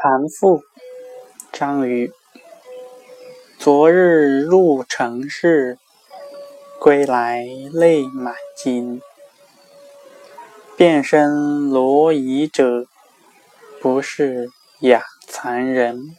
残妇，张宇。昨日入城市，归来泪满襟。遍身罗绮者，不是养蚕人。